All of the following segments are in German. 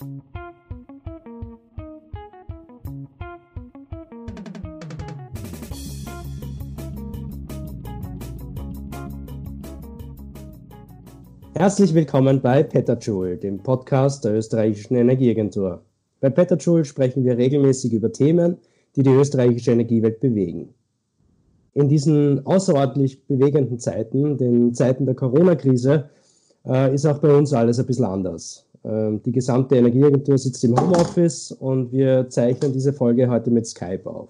Herzlich willkommen bei Petajoule, dem Podcast der österreichischen Energieagentur. Bei Petajoule sprechen wir regelmäßig über Themen, die die österreichische Energiewelt bewegen. In diesen außerordentlich bewegenden Zeiten, den Zeiten der Corona-Krise, äh, ist auch bei uns alles ein bisschen anders. Äh, die gesamte Energieagentur sitzt im Homeoffice und wir zeichnen diese Folge heute mit Skype auf.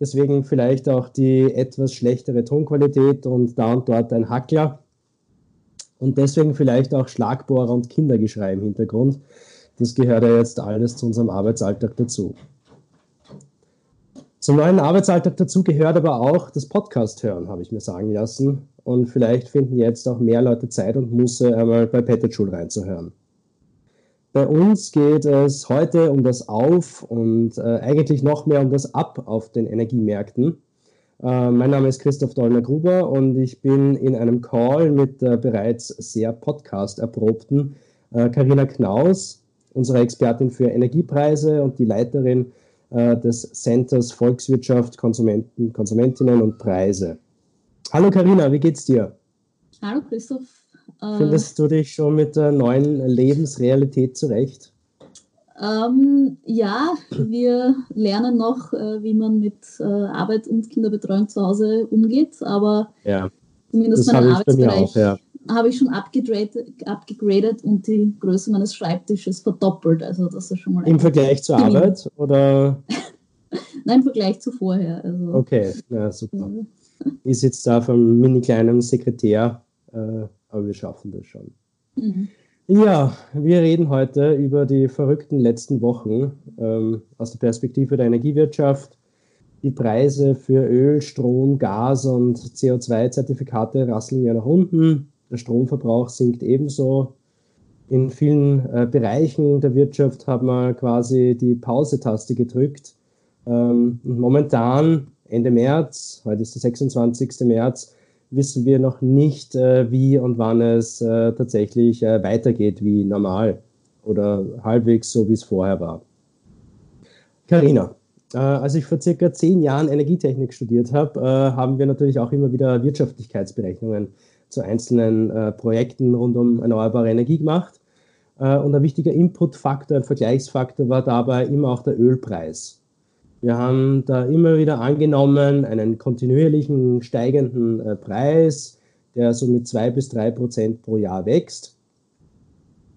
Deswegen vielleicht auch die etwas schlechtere Tonqualität und da und dort ein Hackler und deswegen vielleicht auch Schlagbohrer und Kindergeschrei im Hintergrund. Das gehört ja jetzt alles zu unserem Arbeitsalltag dazu. Zum neuen Arbeitsalltag dazu gehört aber auch das Podcast hören, habe ich mir sagen lassen. Und vielleicht finden jetzt auch mehr Leute Zeit und Muße, einmal bei Petajoule reinzuhören. Bei uns geht es heute um das Auf und äh, eigentlich noch mehr um das Ab auf den Energiemärkten. Äh, mein Name ist Christoph Dollner-Gruber und ich bin in einem Call mit der bereits sehr podcast-erprobten Karina äh, Knaus, unserer Expertin für Energiepreise und die Leiterin äh, des Centers Volkswirtschaft, Konsumenten, Konsumentinnen und Preise. Hallo Karina, wie geht's dir? Hallo Christoph. Findest du dich schon mit der neuen Lebensrealität zurecht? Ähm, ja, wir lernen noch, äh, wie man mit äh, Arbeit und Kinderbetreuung zu Hause umgeht, aber ja, zumindest mein Arbeitsbereich auch, ja. habe ich schon abgegradet, abgegradet und die Größe meines Schreibtisches verdoppelt. Also das ist schon mal Im Vergleich zur Gewinn. Arbeit oder? Nein, im Vergleich zu vorher. Also, okay, ja, super. Ich sitze da vom mini kleinen Sekretär, äh, aber wir schaffen das schon. Mhm. Ja, wir reden heute über die verrückten letzten Wochen ähm, aus der Perspektive der Energiewirtschaft. Die Preise für Öl, Strom, Gas und CO2-Zertifikate rasseln ja nach unten. Der Stromverbrauch sinkt ebenso. In vielen äh, Bereichen der Wirtschaft hat man quasi die Pause-Taste gedrückt. Ähm, momentan, Ende März, heute ist der 26. März, wissen wir noch nicht, äh, wie und wann es äh, tatsächlich äh, weitergeht wie normal oder halbwegs so, wie es vorher war. Carina, äh, als ich vor circa zehn Jahren Energietechnik studiert habe, haben wir natürlich auch immer wieder Wirtschaftlichkeitsberechnungen zu einzelnen Projekten rund um erneuerbare Energie gemacht. und ein wichtiger Inputfaktor, ein Vergleichsfaktor war dabei immer auch der Ölpreis. Wir haben da immer wieder angenommen einen kontinuierlichen steigenden äh, Preis, der so mit zwei bis drei Prozent pro Jahr wächst.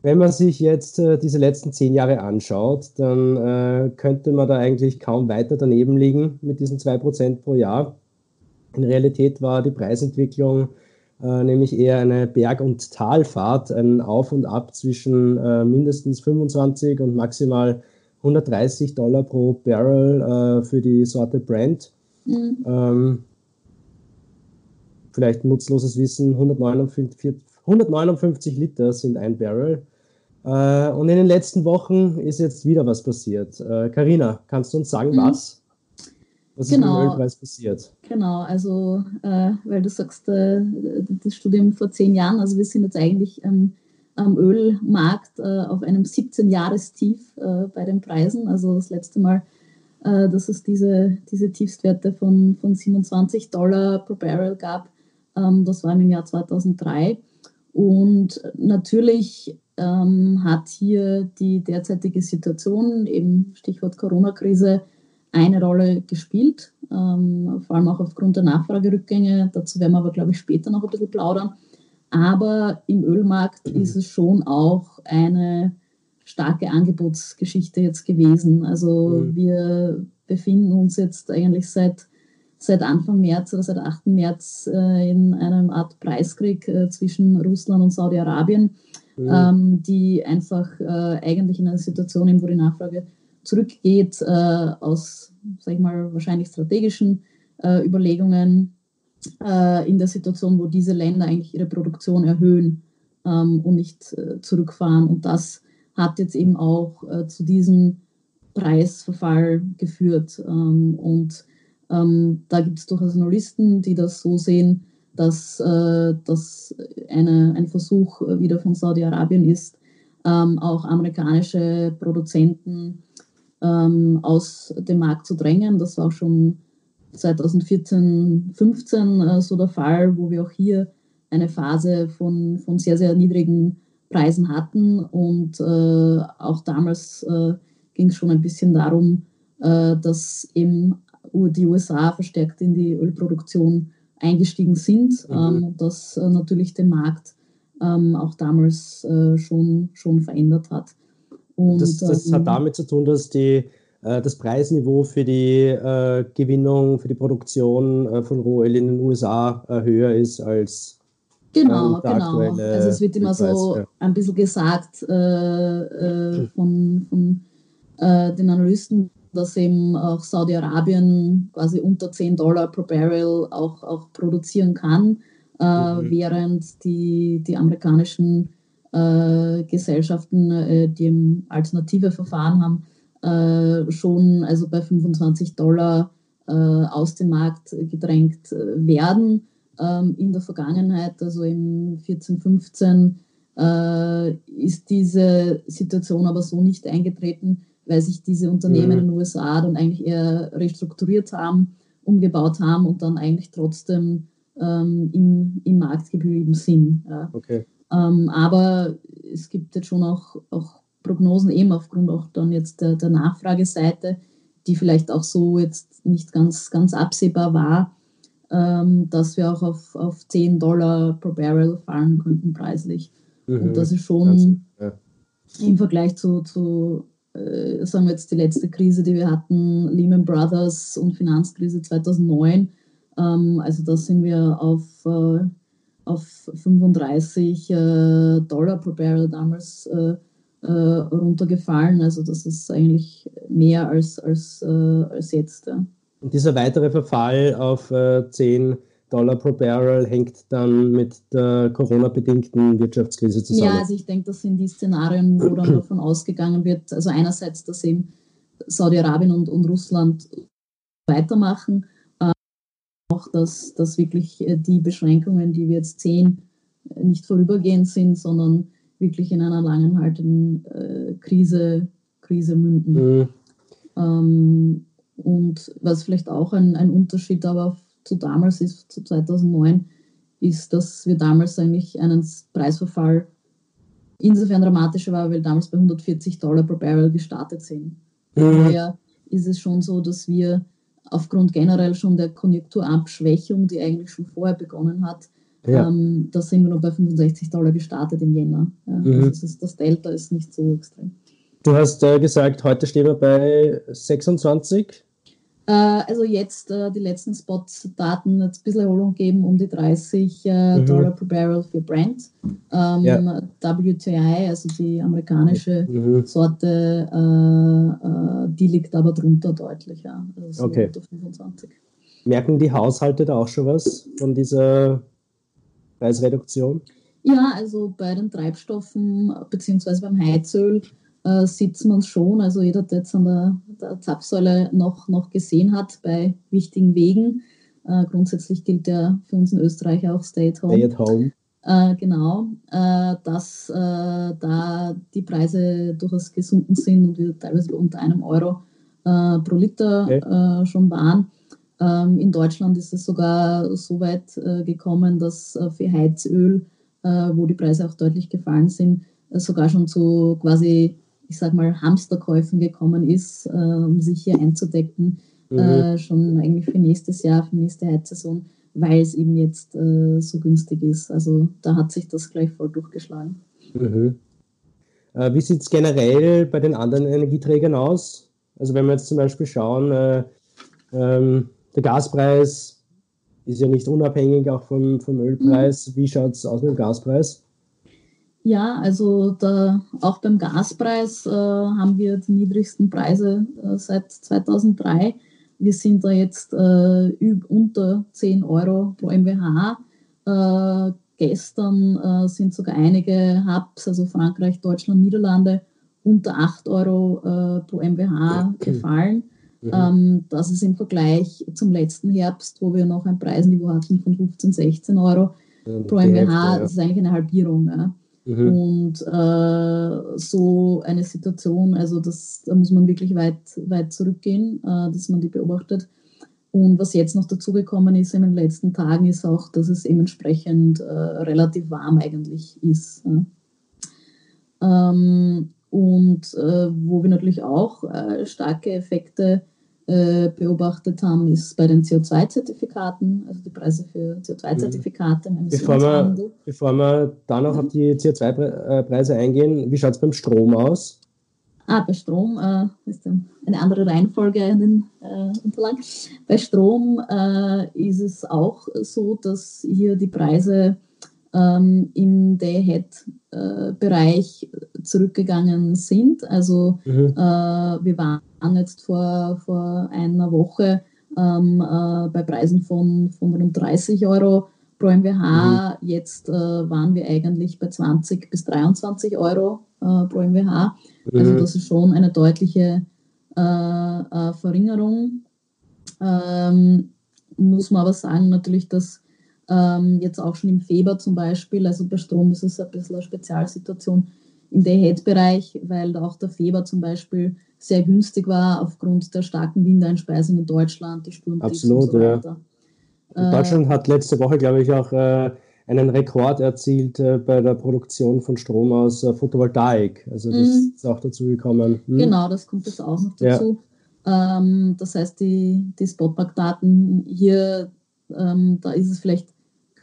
Wenn man sich jetzt äh, diese letzten zehn Jahre anschaut, dann äh, könnte man da eigentlich kaum weiter daneben liegen mit diesen zwei Prozent pro Jahr. In Realität war die Preisentwicklung äh, nämlich eher eine Berg- und Talfahrt, ein Auf und Ab zwischen äh, mindestens 25 und maximal 130 Dollar pro Barrel äh, für die Sorte Brent. Mhm. Ähm, vielleicht nutzloses Wissen, 159, 159 Liter sind ein Barrel. Äh, und in den letzten Wochen ist jetzt wieder was passiert. Karina, äh, kannst du uns sagen, mhm. was? Was genau. ist mit dem genau. Ölpreis passiert? Genau, also äh, weil du sagst, äh, das Studium vor zehn Jahren, also wir sind jetzt eigentlich ähm, am Ölmarkt äh, auf einem 17-Jahres-Tief äh, bei den Preisen. Also das letzte Mal, äh, dass es diese, diese Tiefstwerte von, von 27 Dollar pro Barrel gab, ähm, das war im Jahr 2003. Und natürlich ähm, hat hier die derzeitige Situation, eben Stichwort Corona-Krise, eine Rolle gespielt, ähm, vor allem auch aufgrund der Nachfragerückgänge. Dazu werden wir aber, glaube ich, später noch ein bisschen plaudern. Aber im Ölmarkt mhm. ist es schon auch eine starke Angebotsgeschichte jetzt gewesen. Also mhm. wir befinden uns jetzt eigentlich seit, seit Anfang März oder seit 8. März äh, in einer Art Preiskrieg äh, zwischen Russland und Saudi-Arabien, mhm. ähm, die einfach äh, eigentlich in einer Situation, in wo die Nachfrage zurückgeht, äh, aus, sag ich mal, wahrscheinlich strategischen äh, Überlegungen äh, in der Situation, wo diese Länder eigentlich ihre Produktion erhöhen ähm, und nicht äh, zurückfahren. Und das hat jetzt eben auch äh, zu diesem Preisverfall geführt. Ähm, und ähm, da gibt es durchaus Analysten, die das so sehen, dass äh, das ein Versuch wieder von Saudi-Arabien ist, ähm, auch amerikanische Produzenten ähm, aus dem Markt zu drängen. Das war auch schon 2014, 15 äh, so der Fall, wo wir auch hier eine Phase von, von sehr, sehr niedrigen Preisen hatten. Und äh, auch damals äh, ging es schon ein bisschen darum, äh, dass eben die USA verstärkt in die Ölproduktion eingestiegen sind, mhm. ähm, das äh, natürlich den Markt ähm, auch damals äh, schon, schon verändert hat. Und, das, das hat ähm, damit zu tun, dass die, das Preisniveau für die äh, Gewinnung, für die Produktion äh, von Rohöl in den USA äh, höher ist als Genau, genau. Also es wird immer so ja. ein bisschen gesagt äh, von, von den Analysten, dass eben auch Saudi-Arabien quasi unter 10 Dollar pro Barrel auch, auch produzieren kann, äh, mhm. während die, die amerikanischen äh, Gesellschaften, äh, die eben alternative Verfahren haben, äh, schon also bei 25 Dollar äh, aus dem Markt gedrängt äh, werden. Ähm, in der Vergangenheit, also im 14, 15, ist diese Situation aber so nicht eingetreten, weil sich diese Unternehmen mhm. in den USA dann eigentlich eher restrukturiert haben, umgebaut haben und dann eigentlich trotzdem ähm, im, im Markt geblieben sind. Ja. Okay. Ähm, aber es gibt jetzt schon auch, auch Prognosen, eben aufgrund auch dann jetzt der, der Nachfrageseite, die vielleicht auch so jetzt nicht ganz, ganz absehbar war, ähm, dass wir auch auf, auf 10 Dollar pro Barrel fallen könnten preislich. Mhm. Und das ist schon ja. im Vergleich zu, zu äh, sagen wir jetzt die letzte Krise, die wir hatten, Lehman Brothers und Finanzkrise 2009. Ähm, also da sind wir auf, äh, auf 35 äh, Dollar pro Barrel damals äh, äh, runtergefallen. Also das ist eigentlich mehr als, als, äh, als jetzt. Ja. Und dieser weitere Verfall auf 10 Dollar pro Barrel hängt dann mit der Corona-bedingten Wirtschaftskrise zusammen. Ja, also ich denke, das sind die Szenarien, wo dann davon ausgegangen wird, also einerseits, dass eben Saudi-Arabien und, und Russland weitermachen, äh, auch, dass, dass wirklich äh, die Beschränkungen, die wir jetzt sehen, äh, nicht vorübergehend sind, sondern wirklich in einer langanhaltenden äh, Krise, Krise münden. Mhm. Ähm, und was vielleicht auch ein, ein Unterschied aber zu damals ist, zu 2009, ist, dass wir damals eigentlich einen Preisverfall insofern dramatischer war, weil damals bei 140 Dollar pro Barrel gestartet sind. Mhm. Daher ist es schon so, dass wir aufgrund generell schon der Konjunkturabschwächung, die eigentlich schon vorher begonnen hat, ja. ähm, da sind wir noch bei 65 Dollar gestartet im Jänner. Ja, mhm. also das, ist, das Delta ist nicht so extrem. Du hast äh, gesagt, heute stehen wir bei 26 äh, also jetzt äh, die letzten Spot-Daten ein bisschen Erholung geben, um die 30 äh, mhm. Dollar per Barrel für Brent. Ähm, ja. WTI, also die amerikanische mhm. Sorte, die liegt aber drunter deutlich, ja. Also okay. unter 25. Merken die Haushalte da auch schon was von dieser Preisreduktion? Ja, also bei den Treibstoffen beziehungsweise beim Heizöl äh, sieht man schon. Also jeder, der jetzt an der, der Zapfsäule noch, noch gesehen hat bei wichtigen Wegen. Äh, grundsätzlich gilt ja für uns in Österreich auch Stay at Home. Stay at home. Äh, genau, äh, dass äh, da die Preise durchaus gesunken sind und wir teilweise unter einem Euro äh, pro Liter okay. schon waren. Ähm, in Deutschland ist es sogar so weit gekommen, dass für Heizöl, wo die Preise auch deutlich gefallen sind, sogar schon zu quasi ich sag mal, Hamsterkäufen gekommen ist, äh, um sich hier einzudecken, mhm. äh, schon eigentlich für nächstes Jahr, für nächste Heizsaison, weil es eben jetzt äh, so günstig ist. Also da hat sich das gleich voll durchgeschlagen. Mhm. Äh, wie sieht es generell bei den anderen Energieträgern aus? Also wenn wir jetzt zum Beispiel schauen, äh, ähm, der Gaspreis ist ja nicht unabhängig auch vom, vom Ölpreis. Mhm. Wie schaut es aus mit dem Gaspreis? Ja, also da, auch beim Gaspreis äh, haben wir die niedrigsten Preise äh, seit 2003. Wir sind da jetzt äh, unter 10 Euro pro MWH. Äh, gestern äh, sind sogar einige Hubs, also Frankreich, Deutschland, Niederlande, unter 8 Euro äh, pro MWH gefallen. Mhm. Ähm, das ist im Vergleich zum letzten Herbst, wo wir noch ein Preisniveau hatten von 15, 16 Euro pro MWH. Das ist eigentlich eine Halbierung. Ja. Mhm. Und äh, so eine Situation, also das, da muss man wirklich weit, weit zurückgehen, äh, dass man die beobachtet. Und was jetzt noch dazugekommen ist in den letzten Tagen, ist auch, dass es entsprechend äh, relativ warm eigentlich ist. Ähm, und äh, wo wir natürlich auch äh, starke Effekte äh, beobachtet haben, ist bei den CO2-Zertifikaten, also die Preise für CO2-Zertifikate im bevor wir, bevor wir da noch auf die CO2-Preise eingehen, wie schaut es beim Strom aus? Ah, bei Strom äh, ist eine andere Reihenfolge in den äh, Unterlagen. Bei Strom äh, ist es auch so, dass hier die Preise ähm, im Day-Ahead-Bereich zurückgegangen sind. Also mhm. äh, wir waren jetzt vor, vor einer Woche ähm, äh, bei Preisen von, von rund 30 Euro pro MWH. Mhm. Jetzt äh, waren wir eigentlich bei 20 bis 23 Euro äh, pro MWH. Also mhm. das ist schon eine deutliche äh, äh, Verringerung. Ähm, muss man aber sagen natürlich, dass ähm, jetzt auch schon im Februar zum Beispiel, also bei Strom ist es ein bisschen eine Spezialsituation im Day-Ahead-Bereich, weil auch der Februar zum Beispiel sehr günstig war aufgrund der starken Windeinspeisung in Deutschland, die Sturmtiefs Absolut, und so. Ja. Deutschland äh, hat letzte Woche, glaube ich, auch äh, einen Rekord erzielt äh, bei der Produktion von Strom aus äh, Photovoltaik. Also das mhm. ist auch dazu gekommen. Hm? Genau, das kommt jetzt auch noch dazu. Ja. Ähm, das heißt, die, die Spotmark-Daten hier, ähm, da ist es vielleicht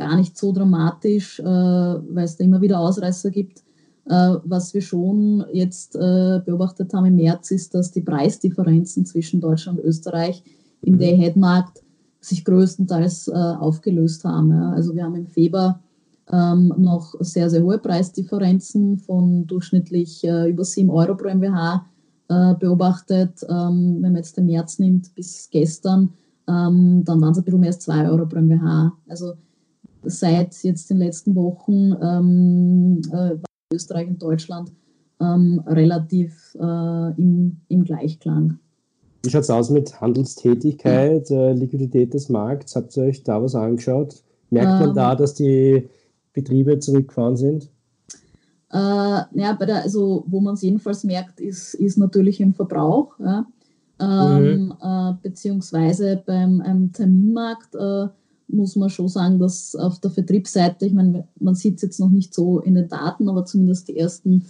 gar nicht so dramatisch, äh, weil es da immer wieder Ausreißer gibt. Äh, was wir schon jetzt äh, beobachtet haben im März, ist, dass die Preisdifferenzen zwischen Deutschland und Österreich im mhm. Day-Ahead-Markt sich größtenteils äh, aufgelöst haben. Ja. Also wir haben im Februar ähm, noch sehr, sehr hohe Preisdifferenzen von durchschnittlich äh, über 7 Euro pro MWH äh, beobachtet. Ähm, wenn man jetzt den März nimmt bis gestern, ähm, dann waren es ein bisschen mehr als 2 Euro pro MWH. Also seit jetzt den letzten Wochen ähm, äh, Österreich und Deutschland ähm, relativ äh, im, im Gleichklang. Wie schaut es aus mit Handelstätigkeit, äh, Liquidität des Markts? Habt ihr euch da was angeschaut? Merkt man ähm, da, dass die Betriebe zurückgefahren sind? Äh, ja, bei der, also wo man es jedenfalls merkt, ist, ist natürlich im Verbrauch. Ja? Ähm, mhm. beziehungsweise beim Terminmarkt äh, muss man schon sagen, dass auf der Vertriebsseite, ich meine, man sieht es jetzt noch nicht so in den Daten, aber zumindest die ersten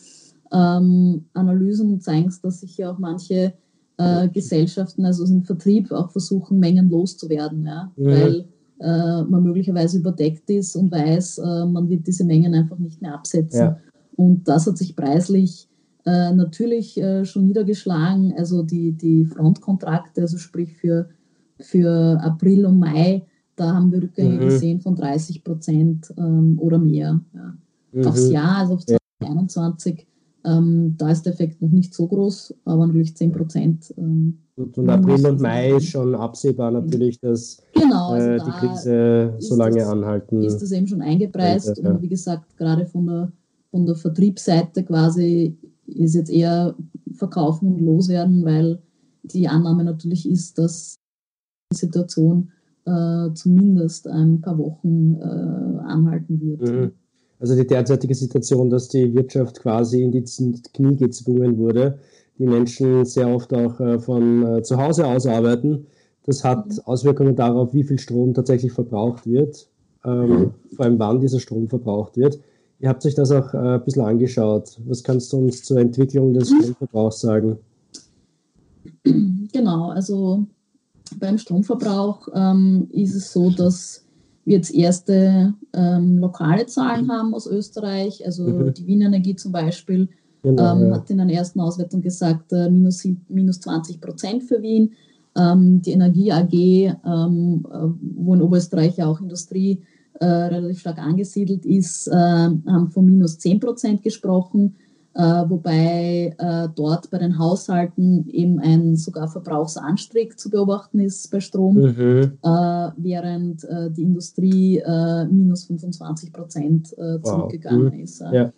ähm, Analysen zeigen es, dass sich ja auch manche äh, Gesellschaften, also im Vertrieb, auch versuchen, Mengen loszuwerden, ja? Mhm. weil äh, man möglicherweise überdeckt ist und weiß, äh, man wird diese Mengen einfach nicht mehr absetzen. Ja. Und das hat sich preislich äh, natürlich äh, schon niedergeschlagen. Also die, die Frontkontrakte, also sprich für, für April und Mai, da haben wir Rückgänge mhm. gesehen von 30 Prozent ähm, oder mehr. Ja. Mhm. Aufs Jahr, also auf 2021, ja. ähm, da ist der Effekt noch nicht so groß, aber natürlich 10 Prozent. Ähm, und, und April und Mai ist schon absehbar natürlich, dass genau, also äh, die Krise so lange das, anhalten. Ist das eben schon eingepreist ja. und wie gesagt, gerade von der, von der Vertriebsseite quasi ist jetzt eher verkaufen und loswerden, weil die Annahme natürlich ist, dass die Situation äh, zumindest ein paar Wochen äh, anhalten wird. Mhm. Also die derzeitige Situation, dass die Wirtschaft quasi in die Knie gezwungen wurde, die Menschen sehr oft auch äh, von äh, zu Hause aus arbeiten, das hat mhm. Auswirkungen darauf, wie viel Strom tatsächlich verbraucht wird, ähm, mhm. vor allem wann dieser Strom verbraucht wird. Ihr habt euch das auch äh, ein bisschen angeschaut. Was kannst du uns zur Entwicklung des mhm. Stromverbrauchs sagen? Genau, also beim Stromverbrauch ähm, ist es so, dass wir jetzt erste ähm, lokale Zahlen haben aus Österreich. Also mhm. die Wiener Energie zum Beispiel genau, ähm, ja. hat in einer ersten Auswertung gesagt, äh, minus, minus 20 Prozent für Wien. Ähm, die Energie AG, ähm, äh, wo in Oberösterreich ja auch Industrie äh, relativ stark angesiedelt ist, äh, haben von minus 10 Prozent gesprochen äh, wobei äh, dort bei den Haushalten eben ein sogar Verbrauchsanstieg zu beobachten ist bei Strom, mhm. äh, während äh, die Industrie äh, minus 25 Prozent äh, zurückgegangen wow. ist. Ja.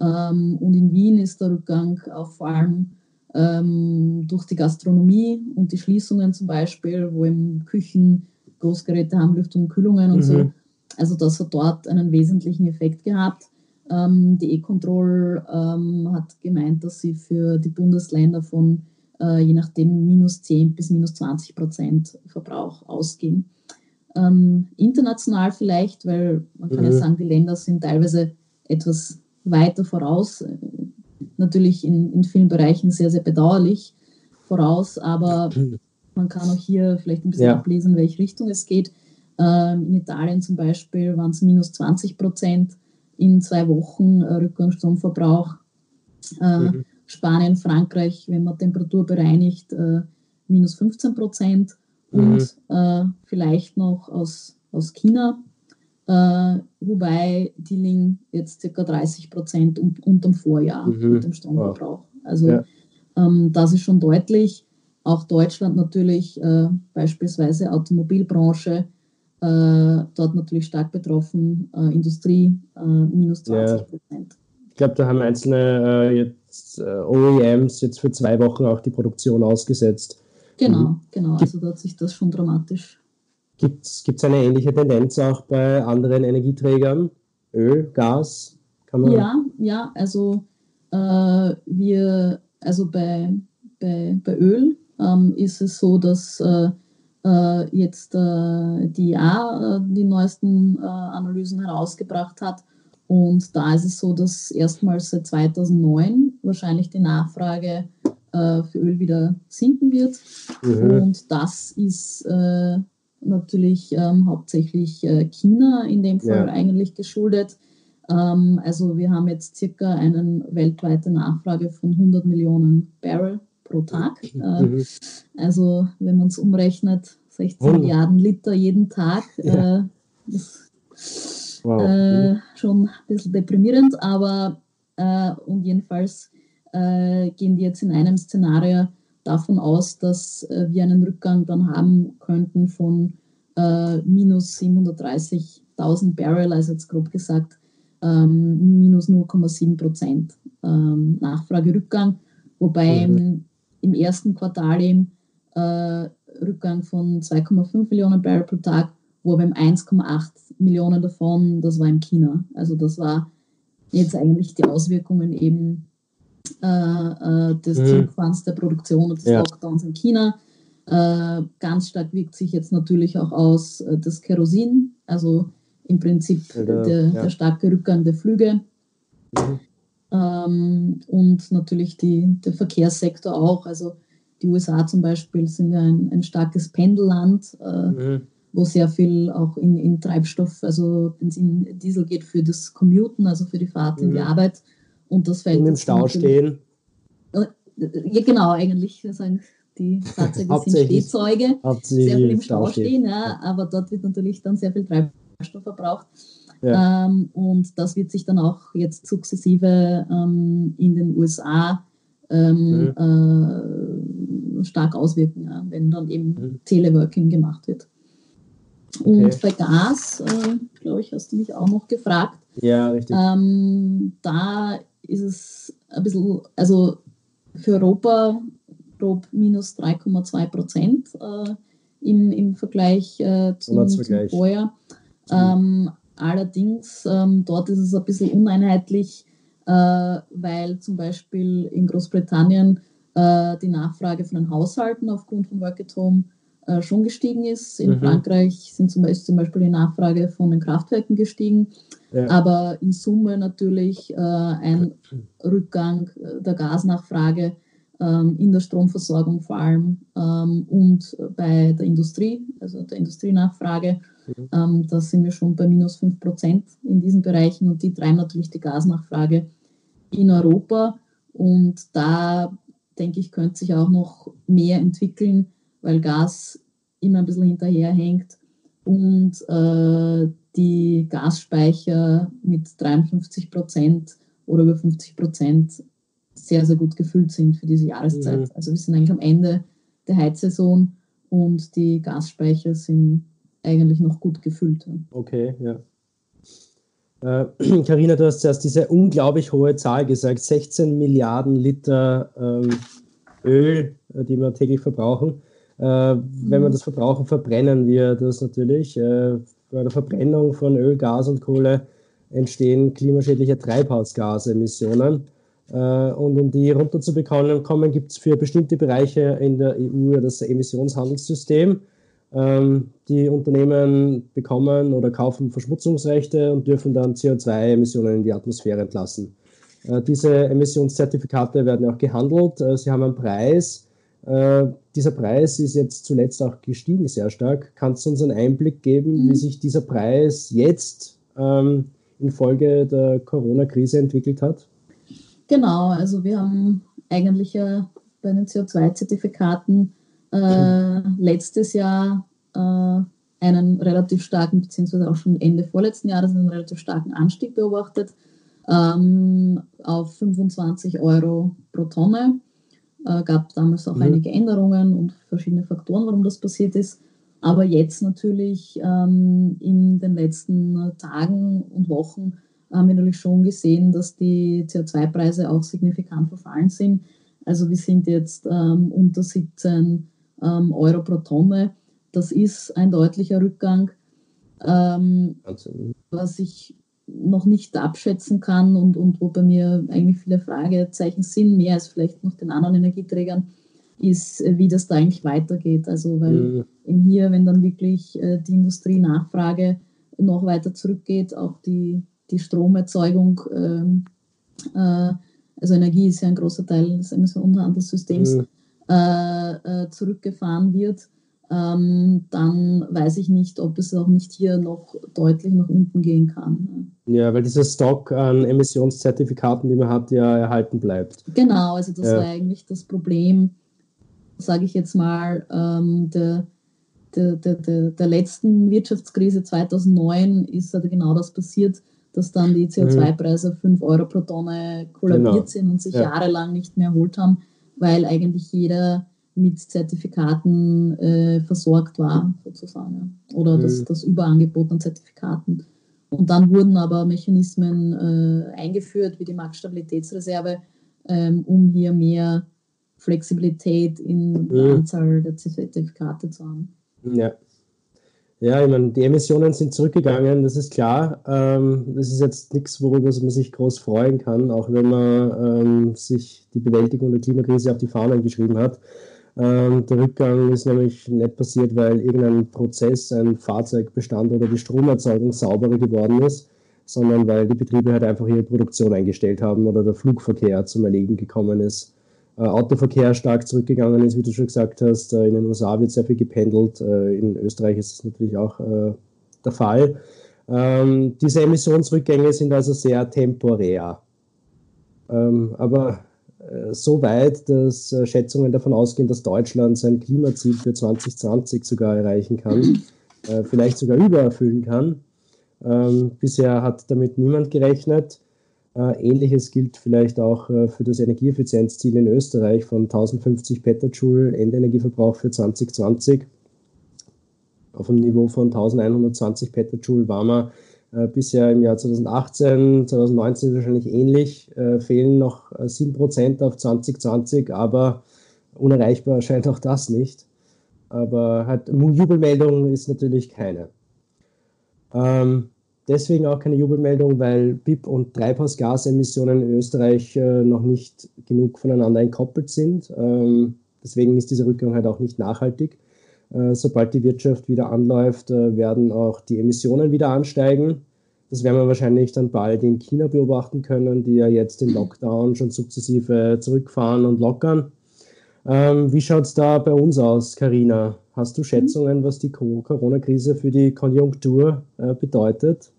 Ähm, und in Wien ist der Rückgang auch vor allem ähm, durch die Gastronomie und die Schließungen zum Beispiel, wo eben Küchen Großgeräte haben, Lüftung, Kühlungen und mhm. so. Also das hat dort einen wesentlichen Effekt gehabt. Ähm, die E-Control ähm, hat gemeint, dass sie für die Bundesländer von äh, je nachdem minus 10 bis minus 20 Prozent Verbrauch ausgehen. Ähm, international vielleicht, weil man kann mhm. ja sagen, die Länder sind teilweise etwas weiter voraus. Natürlich in, in vielen Bereichen sehr, sehr bedauerlich voraus, aber man kann auch hier vielleicht ein bisschen ja. ablesen, in welche Richtung es geht. Ähm, in Italien zum Beispiel waren es minus 20 Prozent in zwei Wochen äh, Rückgangsstromverbrauch. Äh, mhm. Spanien, Frankreich, wenn man Temperatur bereinigt, äh, minus 15 Prozent. Mhm. Und äh, vielleicht noch aus, aus China, äh, wobei die liegen jetzt ca. 30 Prozent un unterm Vorjahr mhm. mit dem Stromverbrauch. Also ja. ähm, das ist schon deutlich. Auch Deutschland natürlich, äh, beispielsweise Automobilbranche, dort natürlich stark betroffen, äh, Industrie äh, minus 20 Prozent. Ja. Ich glaube, da haben einzelne jetzt, OEMs jetzt für zwei Wochen auch die Produktion ausgesetzt. Genau, mhm. genau. Also da hat sich das schon dramatisch. Gibt es eine ähnliche Tendenz auch bei anderen Energieträgern? Öl, Gas? Kann man ja, ja, also äh, wir, also bei, bei, bei Öl ähm, ist es so, dass äh, äh, jetzt äh, die IA äh, die neuesten Analysen herausgebracht hat. Und da ist es so, dass erstmals seit 2009 wahrscheinlich die Nachfrage für Öl wieder sinken wird. Mhm. Und das ist natürlich ähm, hauptsächlich China in dem Fall ja. eigentlich geschuldet. Ähm, also wir haben jetzt circa eine weltweite Nachfrage von 100 Millionen Barrel pro Tag. Äh, mhm. Also wenn man es umrechnet, 16 oh. Milliarden Liter jeden Tag. Ja. Äh, das, wow. äh, schon ein bisschen deprimierend, aber äh, und jedenfalls äh, gehen die jetzt in einem Szenario davon aus, dass äh, wir einen Rückgang dann haben könnten von minus 730.000 Barrel, also jetzt grob gesagt, ähm, minus 0,7 Prozent ähm, Nachfragerückgang, wobei mhm im ersten Quartal eben äh, Rückgang von 2,5 Millionen Barrel pro Tag, wo aber 1,8 Millionen davon, das war in China. Also das war jetzt eigentlich die Auswirkungen eben äh, äh, des mhm. Zurückfahrens der Produktion und des ja. Lockdowns in China. Äh, ganz stark wirkt sich jetzt natürlich auch aus äh, das Kerosin, also im Prinzip der, der, ja. der starke Rückgang der Flüge. Mhm. Ähm, und natürlich die, der Verkehrssektor auch. Also die USA zum Beispiel sind ja ein, ein starkes Pendelland, äh, mhm. wo sehr viel auch in, in Treibstoff, also Benzin, Diesel geht für das Commuten, also für die Fahrt mhm. in die mhm. Arbeit. Und das fällt. Und im Stau stehen. Äh, ja, genau, eigentlich sagen die Fahrzeuge sind Stehzeuge, sehr viel im Stau stehen, ja, aber dort wird natürlich dann sehr viel Treibstoff verbraucht. Ja. Ähm, und das wird sich dann auch jetzt sukzessive ähm, in den USA ähm, mhm. äh, stark auswirken, ja, wenn dann eben mhm. Teleworking gemacht wird. Und okay. bei Gas, äh, glaube ich, hast du mich auch noch gefragt. Ja, richtig. Ähm, da ist es ein bisschen, also für Europa grob minus 3,2 Prozent äh, im, im Vergleich äh, zum, zum Vorjahr. Ähm, Allerdings, ähm, dort ist es ein bisschen uneinheitlich, äh, weil zum Beispiel in Großbritannien äh, die Nachfrage von den Haushalten aufgrund von Work at Home äh, schon gestiegen ist. In mhm. Frankreich sind zum Beispiel, zum Beispiel die Nachfrage von den Kraftwerken gestiegen. Ja. Aber in Summe natürlich äh, ein Rückgang der Gasnachfrage ähm, in der Stromversorgung vor allem ähm, und bei der Industrie, also der Industrienachfrage. Mhm. Ähm, da sind wir schon bei minus 5 Prozent in diesen Bereichen und die treiben natürlich die Gasnachfrage in Europa. Und da denke ich, könnte sich auch noch mehr entwickeln, weil Gas immer ein bisschen hinterherhängt und äh, die Gasspeicher mit 53 Prozent oder über 50 Prozent sehr, sehr gut gefüllt sind für diese Jahreszeit. Mhm. Also wir sind eigentlich am Ende der Heizsaison und die Gasspeicher sind eigentlich noch gut gefüllt. Okay, ja. Karina, äh, du hast zuerst diese unglaublich hohe Zahl gesagt, 16 Milliarden Liter ähm, Öl, äh, die wir täglich verbrauchen. Äh. Wenn wir mhm. das verbrauchen, verbrennen wir das natürlich. Äh, bei der Verbrennung von Öl, Gas und Kohle entstehen klimaschädliche Treibhausgasemissionen. Äh, und um die runterzubekommen, gibt es für bestimmte Bereiche in der EU das Emissionshandelssystem. Ähm, die Unternehmen bekommen oder kaufen Verschmutzungsrechte und dürfen dann CO2-Emissionen in die Atmosphäre entlassen. Äh, diese Emissionszertifikate werden auch gehandelt. Äh, sie haben einen Preis. Dieser Preis ist jetzt zuletzt auch gestiegen sehr stark. Kannst du uns einen Einblick geben, mhm. wie sich dieser Preis jetzt ähm, infolge der Corona-Krise entwickelt hat? Genau, also wir haben eigentlich ja bei den CO2-Zertifikaten äh, letztes Jahr äh, einen relativ starken, beziehungsweise auch schon Ende vorletzten Jahres einen relativ starken Anstieg beobachtet ähm, auf 25 Euro pro Tonne. Äh, gab damals auch mhm. einige Änderungen und verschiedene Faktoren, warum das passiert ist. Aber jetzt natürlich ähm, in den letzten Tagen und Wochen haben wir natürlich schon gesehen, dass die CO2-Preise auch signifikant verfallen sind. Also wir sind jetzt ähm, unter 17 ähm, Euro pro Tonne. Das ist ein deutlicher Rückgang, ähm, was ich noch nicht abschätzen kann und, und wo bei mir eigentlich viele Fragezeichen sind, mehr als vielleicht noch den anderen Energieträgern, ist, wie das da eigentlich weitergeht. Also weil mhm. eben hier, wenn dann wirklich äh, die Industrienachfrage noch weiter zurückgeht, auch die die Stromerzeugung, ähm, äh, also Energie ist ja ein großer Teil des Emissionenhandelssystems, mhm. Äh, äh, zurückgefahren wird, ähm, dann weiß ich nicht, ob es auch nicht hier noch deutlich nach unten gehen kann. Ja, weil dieser Stock an Emissionszertifikaten, die man hat, ja erhalten bleibt. Genau, also das ja. war eigentlich das Problem, sage ich jetzt mal, ähm, der, der, der, der, der letzten Wirtschaftskrise 2009 ist also genau das passiert, dass dann die CO2-Preise 5 Euro pro Tonne kollabiert genau. sind und sich ja. jahrelang nicht mehr erholt haben, weil eigentlich jeder mit Zertifikaten äh, versorgt war, sozusagen. Oder mhm. das, das Überangebot an Zertifikaten. Und dann wurden aber Mechanismen äh, eingeführt, wie die Marktstabilitätsreserve, ähm, um hier mehr Flexibilität in der mhm. Anzahl der Zertifikate zu haben. Ja. Ja, ich meine, die Emissionen sind zurückgegangen, das ist klar. Ähm, das ist jetzt nichts, worüber man sich groß freuen kann, auch wenn man ähm, sich die Bewältigung der Klimakrise auf die Fahnen geschrieben hat. Ähm, der Rückgang ist nämlich nicht passiert, weil irgendein Prozess, ein Fahrzeugbestand oder die Stromerzeugung sauberer geworden ist, sondern weil die Betriebe halt einfach ihre Produktion eingestellt haben oder der Flugverkehr zum Erlegen gekommen ist. Äh, Autoverkehr stark zurückgegangen ist, wie du schon gesagt hast. Äh, in den USA wird sehr viel gependelt. Äh, in Österreich ist das natürlich auch der Fall. Ähm, diese Emissionsrückgänge sind also sehr temporär. Ähm, aber so weit, dass Schätzungen davon ausgehen, dass Deutschland sein Klimaziel für 2020 sogar erreichen kann, vielleicht sogar übererfüllen kann. Ähm, bisher hat damit niemand gerechnet. Äh, ähnliches gilt vielleicht auch äh, für das Energieeffizienzziel in Österreich von 1050 Petajoule Endenergieverbrauch für 2020. Auf einem Niveau von 1120 Petajoule wir äh, bisher im Jahr 2018, 2019 wahrscheinlich ähnlich, fehlen noch 7% auf 2020, aber unerreichbar erscheint auch das nicht. Aber halt, Jubelmeldung ist natürlich keine. Ähm, Deswegen auch keine Jubelmeldung, weil BIP und Treibhausgasemissionen in Österreich äh, noch nicht genug voneinander entkoppelt sind. Ähm, deswegen ist dieser Rückgang halt auch nicht nachhaltig. Äh, sobald die Wirtschaft wieder anläuft, äh, werden auch die Emissionen wieder ansteigen. Das werden wir wahrscheinlich dann bald in China beobachten können, die ja jetzt den Lockdown schon sukzessive zurückfahren und lockern. Ähm, wie schaut es da bei uns aus, Karina? Hast du Schätzungen, was die Corona-Krise für die Konjunktur äh, bedeutet?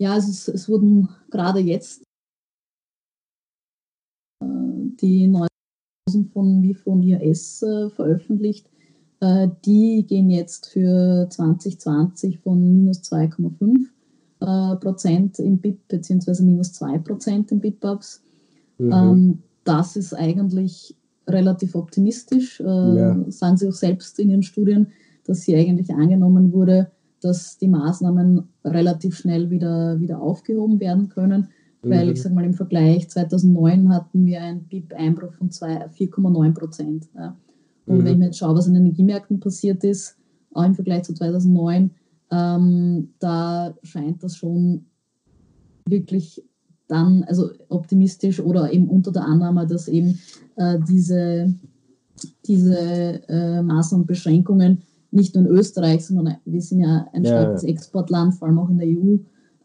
Ja, es, es wurden gerade jetzt äh, die neuen von von IAS äh, veröffentlicht. Äh, die gehen jetzt für 2020 von minus 2,5 äh, Prozent im BIP beziehungsweise minus 2 Prozent im BIP-Ups. Mhm. Ähm, das ist eigentlich relativ optimistisch. Äh, ja. Sagen Sie auch selbst in Ihren Studien, dass hier eigentlich angenommen wurde, dass die Maßnahmen relativ schnell wieder, wieder aufgehoben werden können. Weil mhm. ich sage mal, im Vergleich 2009 hatten wir einen BIP-Einbruch von 4,9 Prozent. Ja. Und mhm. wenn ich mir jetzt schaue, was an den Energiemärkten passiert ist, auch im Vergleich zu 2009, ähm, da scheint das schon wirklich dann, also optimistisch oder eben unter der Annahme, dass eben äh, diese, diese äh, Maßnahmen und Beschränkungen nicht nur in Österreich, sondern wir sind ja ein ja. starkes Exportland, vor allem auch in der EU,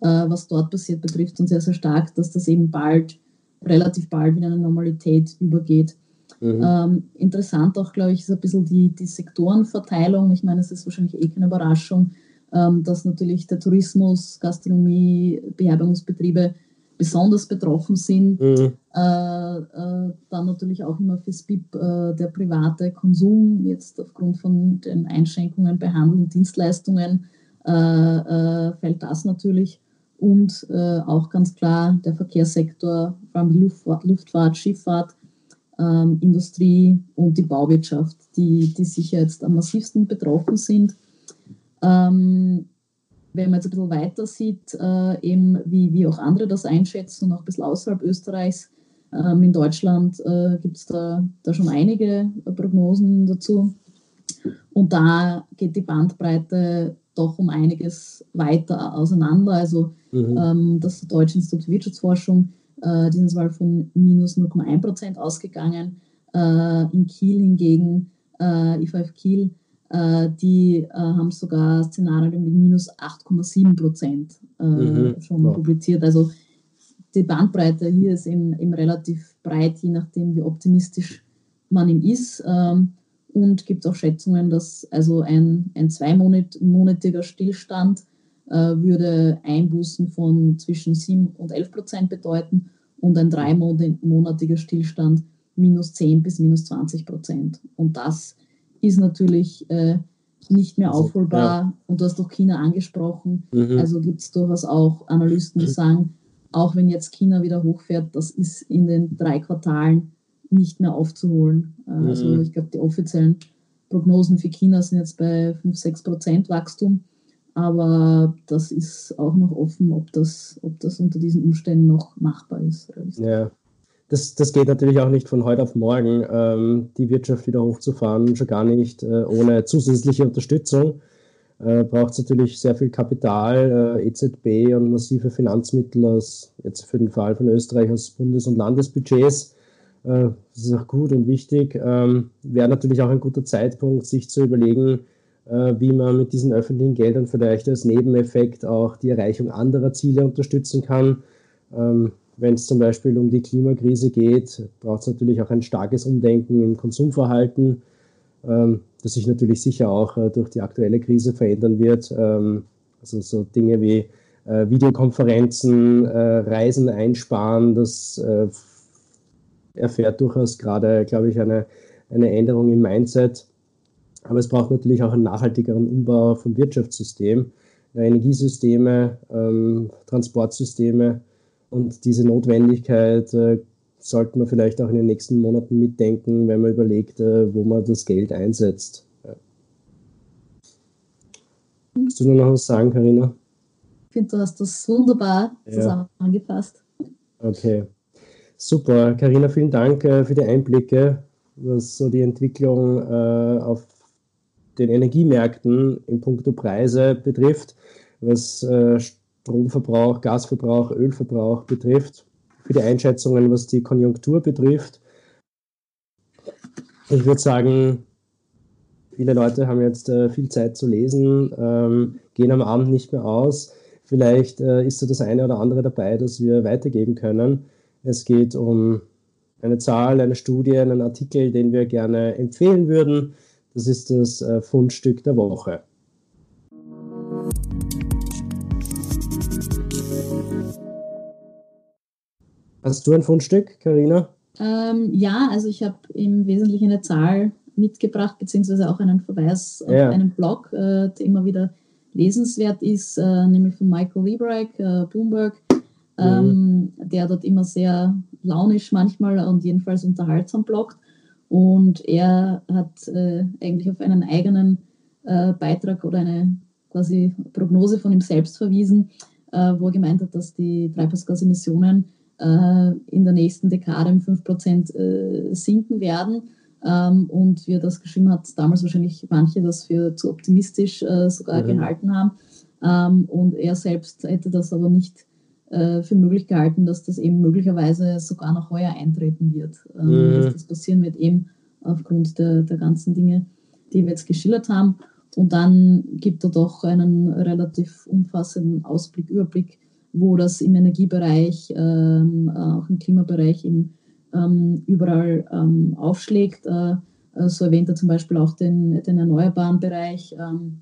äh, was dort passiert, betrifft uns sehr, sehr stark, dass das eben bald, relativ bald wieder eine Normalität übergeht. Mhm. Ähm, interessant auch, glaube ich, ist ein bisschen die, die Sektorenverteilung. Ich meine, es ist wahrscheinlich eh keine Überraschung, ähm, dass natürlich der Tourismus, Gastronomie, Beherbergungsbetriebe besonders betroffen sind. Mhm. Äh, äh, dann natürlich auch immer fürs BIP äh, der private Konsum, jetzt aufgrund von den Einschränkungen bei Handel und Dienstleistungen, äh, äh, fällt das natürlich. Und äh, auch ganz klar der Verkehrssektor, vor allem die Luftfahrt, Luftfahrt Schifffahrt, ähm, Industrie und die Bauwirtschaft, die, die sicher jetzt am massivsten betroffen sind. Ähm, wenn man jetzt ein bisschen weiter sieht, äh, eben wie, wie auch andere das einschätzen und auch ein bisschen außerhalb Österreichs, ähm, in Deutschland äh, gibt es da, da schon einige Prognosen dazu. Und da geht die Bandbreite doch um einiges weiter auseinander. Also mhm. ähm, das Deutsche Institut für Wirtschaftsforschung, äh, dieses Mal von minus 0,1 Prozent ausgegangen. Äh, in Kiel hingegen, äh, IFF Kiel, die äh, haben sogar Szenarien mit minus 8,7 Prozent äh, mhm. schon ja. publiziert. Also die Bandbreite hier ist eben, eben, relativ breit, je nachdem, wie optimistisch man ihm ist. Ähm, und gibt auch Schätzungen, dass also ein, ein zweimonatiger Stillstand äh, würde Einbußen von zwischen 7 und 11 Prozent bedeuten und ein dreimonatiger Stillstand minus 10 bis minus 20 Prozent. Und das ist natürlich äh, nicht mehr also, aufholbar. Ja. Und du hast doch China angesprochen. Mhm. Also gibt es durchaus auch Analysten, die sagen, auch wenn jetzt China wieder hochfährt, das ist in den drei Quartalen nicht mehr aufzuholen. Äh, mhm. Also ich glaube, die offiziellen Prognosen für China sind jetzt bei 5, 6 Prozent Wachstum. Aber das ist auch noch offen, ob das, ob das unter diesen Umständen noch machbar ist. Ja, das, das geht natürlich auch nicht von heute auf morgen, ähm, die Wirtschaft wieder hochzufahren, schon gar nicht äh, ohne zusätzliche Unterstützung. Äh, Braucht es natürlich sehr viel Kapital, äh, EZB und massive Finanzmittel aus, jetzt für den Fall von Österreich aus Bundes- und Landesbudgets. Äh, das ist auch gut und wichtig. Ähm, Wäre natürlich auch ein guter Zeitpunkt, sich zu überlegen, äh, wie man mit diesen öffentlichen Geldern vielleicht als Nebeneffekt auch die Erreichung anderer Ziele unterstützen kann. Ähm, wenn es zum Beispiel um die Klimakrise geht, braucht es natürlich auch ein starkes Umdenken im Konsumverhalten, ähm, das sich natürlich sicher auch äh, durch die aktuelle Krise verändern wird. Ähm, also so Dinge wie äh, Videokonferenzen, äh, Reisen einsparen, das äh, erfährt durchaus gerade, glaube ich, eine, eine Änderung im Mindset. Aber es braucht natürlich auch einen nachhaltigeren Umbau vom Wirtschaftssystem, Energiesysteme, ähm, Transportsysteme und diese Notwendigkeit äh, sollten wir vielleicht auch in den nächsten Monaten mitdenken, wenn man überlegt, äh, wo man das Geld einsetzt. Ja. Du nur noch was sagen, Karina? Ich finde, du hast das wunderbar ja. zusammengefasst. Okay, super. Karina, vielen Dank äh, für die Einblicke, was so die Entwicklung äh, auf den Energiemärkten in puncto Preise betrifft, was äh, Stromverbrauch, Gasverbrauch, Ölverbrauch betrifft, für die Einschätzungen, was die Konjunktur betrifft. Ich würde sagen, viele Leute haben jetzt äh, viel Zeit zu lesen, ähm, gehen am Abend nicht mehr aus. Vielleicht äh, ist da das eine oder andere dabei, das wir weitergeben können. Es geht um eine Zahl, eine Studie, einen Artikel, den wir gerne empfehlen würden. Das ist das äh, Fundstück der Woche. Hast du ein Fundstück, Karina? Ähm, ja, also ich habe im Wesentlichen eine Zahl mitgebracht, beziehungsweise auch einen Verweis auf ja. einen Blog, äh, der immer wieder lesenswert ist, äh, nämlich von Michael Lieberich, äh, Bloomberg, ähm, mhm. der dort immer sehr launisch manchmal und jedenfalls unterhaltsam bloggt. Und er hat äh, eigentlich auf einen eigenen äh, Beitrag oder eine quasi Prognose von ihm selbst verwiesen, äh, wo er gemeint hat, dass die Treibhausgasemissionen in der nächsten Dekade um 5% äh, sinken werden. Ähm, und wie er das geschrieben hat, damals wahrscheinlich manche das für zu optimistisch äh, sogar mhm. gehalten haben. Ähm, und er selbst hätte das aber nicht äh, für möglich gehalten, dass das eben möglicherweise sogar noch heuer eintreten wird. Ähm, mhm. Dass das passieren wird eben aufgrund der, der ganzen Dinge, die wir jetzt geschildert haben. Und dann gibt er doch einen relativ umfassenden Ausblick, Überblick, wo das im Energiebereich, ähm, auch im Klimabereich eben, ähm, überall ähm, aufschlägt. Äh, äh, so erwähnt er zum Beispiel auch den, den erneuerbaren Bereich, ähm,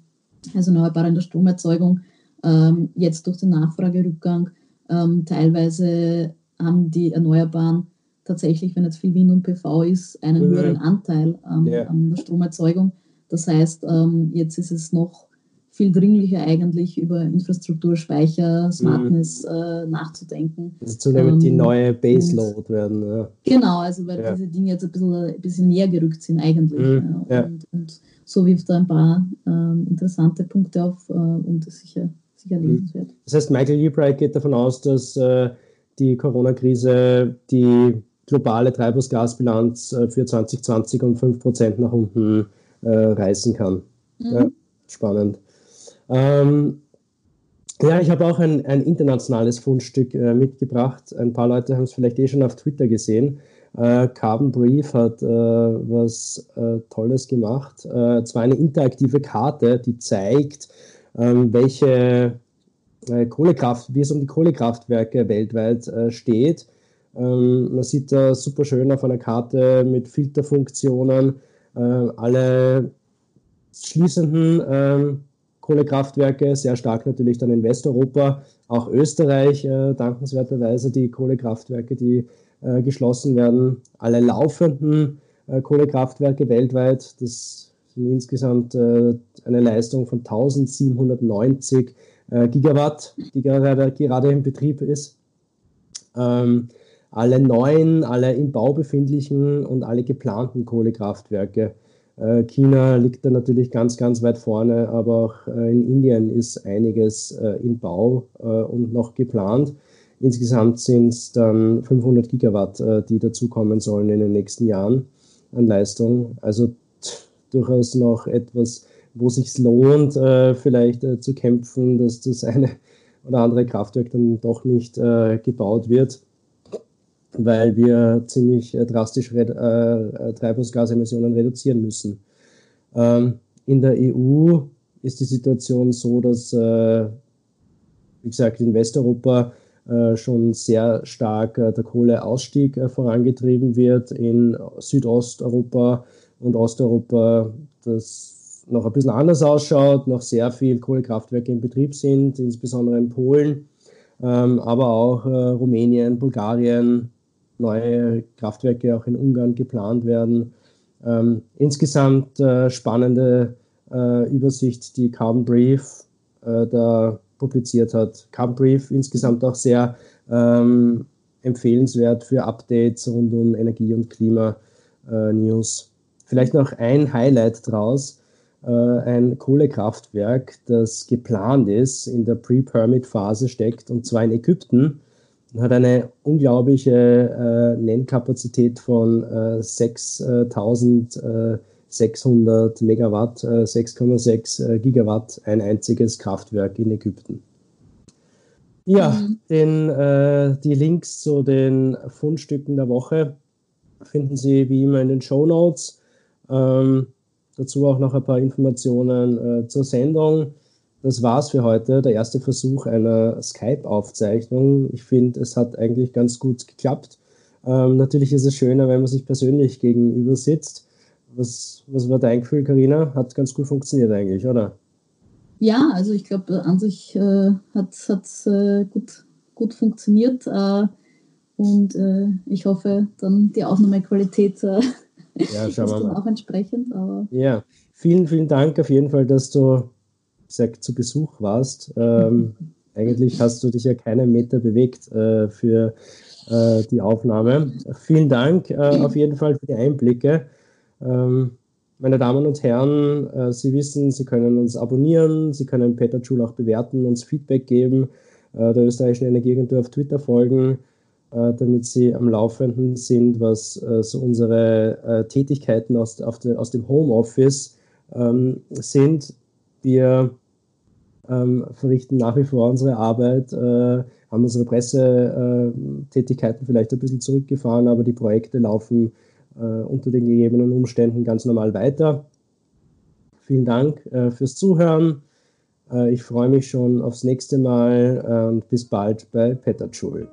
also erneuerbar in der Stromerzeugung, ähm, jetzt durch den Nachfragerückgang. Ähm, teilweise haben die Erneuerbaren tatsächlich, wenn jetzt viel Wind und PV ist, einen höheren Anteil yeah. an der Stromerzeugung. Das heißt, jetzt ist es noch viel dringlicher eigentlich über Infrastruktur, Speicher, Smartness mhm. äh, nachzudenken. Also zunehmend ähm, die neue Baseload werden. Ja. Genau, also weil ja. diese Dinge jetzt ein bisschen, ein bisschen näher gerückt sind eigentlich. Mhm. Ja. Und, und, so wirft er ein paar ähm, interessante Punkte auf äh, und ist sicher, sicher mhm. lesenswert. Das heißt, Michael Liebreich geht davon aus, dass äh, die Corona-Krise die globale Treibhausgasbilanz äh, für 2020 um 5% nach unten äh, reißen kann. Mhm. spannend. Ähm, ja, ich habe auch ein, ein internationales Fundstück äh, mitgebracht. Ein paar Leute haben es vielleicht eh schon auf Twitter gesehen. Äh, Carbon Brief hat äh, was äh, Tolles gemacht. Äh, zwar eine interaktive Karte, die zeigt, ähm, welche äh, Kohlekraft, wie es um die Kohlekraftwerke weltweit steht. Ähm, man sieht da super schön auf einer Karte mit Filterfunktionen alle schließenden ähm, Kohlekraftwerke, sehr stark natürlich dann in Westeuropa, auch Österreich äh, dankenswerterweise die Kohlekraftwerke, die äh, geschlossen werden, alle laufenden äh, Kohlekraftwerke weltweit, das sind insgesamt äh, eine Leistung von 1790 äh, Gigawatt, die gerade, gerade im Betrieb ist. Ähm, alle neuen, alle im Bau befindlichen und alle geplanten Kohlekraftwerke China liegt da natürlich ganz, ganz weit vorne, aber auch äh, in Indien ist einiges äh, in Bau und noch geplant. Insgesamt sind es dann 500 Gigawatt, die dazukommen sollen in den nächsten Jahren an Leistung. Also durchaus noch etwas, wo sich lohnt, vielleicht zu kämpfen, dass das eine oder andere Kraftwerk dann doch nicht gebaut wird weil wir ziemlich äh, drastisch äh, Treibhausgasemissionen reduzieren müssen. Ähm, in der EU ist die Situation so, dass, äh, wie gesagt, in Westeuropa äh, schon sehr stark äh, der Kohleausstieg äh, vorangetrieben wird, in Südosteuropa und Osteuropa das noch ein bisschen anders ausschaut, noch sehr viel Kohlekraftwerke in Betrieb sind, insbesondere in Polen, ähm, aber auch Rumänien, Bulgarien, neue Kraftwerke auch in Ungarn geplant werden. Ähm, insgesamt äh, spannende äh, Übersicht, die Carbon Brief äh, da publiziert hat. Carbon Brief insgesamt auch sehr ähm, empfehlenswert für Updates rund um Energie- und Klima-News. Vielleicht noch ein Highlight draus. Äh, ein Kohlekraftwerk, das geplant ist, in der Pre-Permit-Phase steckt, und zwar in Ägypten hat eine unglaubliche äh, Nennkapazität von äh, 6600 Megawatt, äh, 6,6 äh, Gigawatt, ein einziges Kraftwerk in Ägypten. Ja, mhm. den, äh, die Links zu den Fundstücken der Woche finden Sie wie immer in den Show Notes. Ähm, dazu auch noch ein paar Informationen äh, zur Sendung das war's für heute. Der erste Versuch einer Skype-Aufzeichnung. Ich finde, es hat eigentlich ganz gut geklappt. Ähm, natürlich ist es schöner, wenn man sich persönlich gegenüber sitzt. Was, was war dein Gefühl, Karina? Hat ganz gut funktioniert eigentlich, oder? Ja, also ich glaube, an sich äh, hat es äh, gut, gut funktioniert. Äh, und äh, ich hoffe, dann die Aufnahmequalität äh, ja, ist dann auch entsprechend. Aber ja, vielen, vielen Dank auf jeden Fall, dass du gesagt, zu Besuch warst. Ähm, eigentlich hast du dich ja keinen Meter bewegt äh, für äh, die Aufnahme. Vielen Dank äh, auf jeden Fall für die Einblicke. Ähm, meine Damen und Herren, äh, Sie wissen, Sie können uns abonnieren, Sie können Peter Schul auch bewerten, uns Feedback geben, äh, der österreichischen Energieagentur auf Twitter folgen, äh, damit Sie am Laufenden sind, was so unsere Tätigkeiten aus, de, aus dem Homeoffice ähm, sind. Wir ähm, verrichten nach wie vor unsere Arbeit, äh, haben unsere Pressetätigkeiten vielleicht ein bisschen zurückgefahren, aber die Projekte laufen äh, unter den gegebenen Umständen ganz normal weiter. Vielen Dank äh, fürs Zuhören. Äh, ich freue mich schon aufs nächste Mal und bis bald bei Petterschul.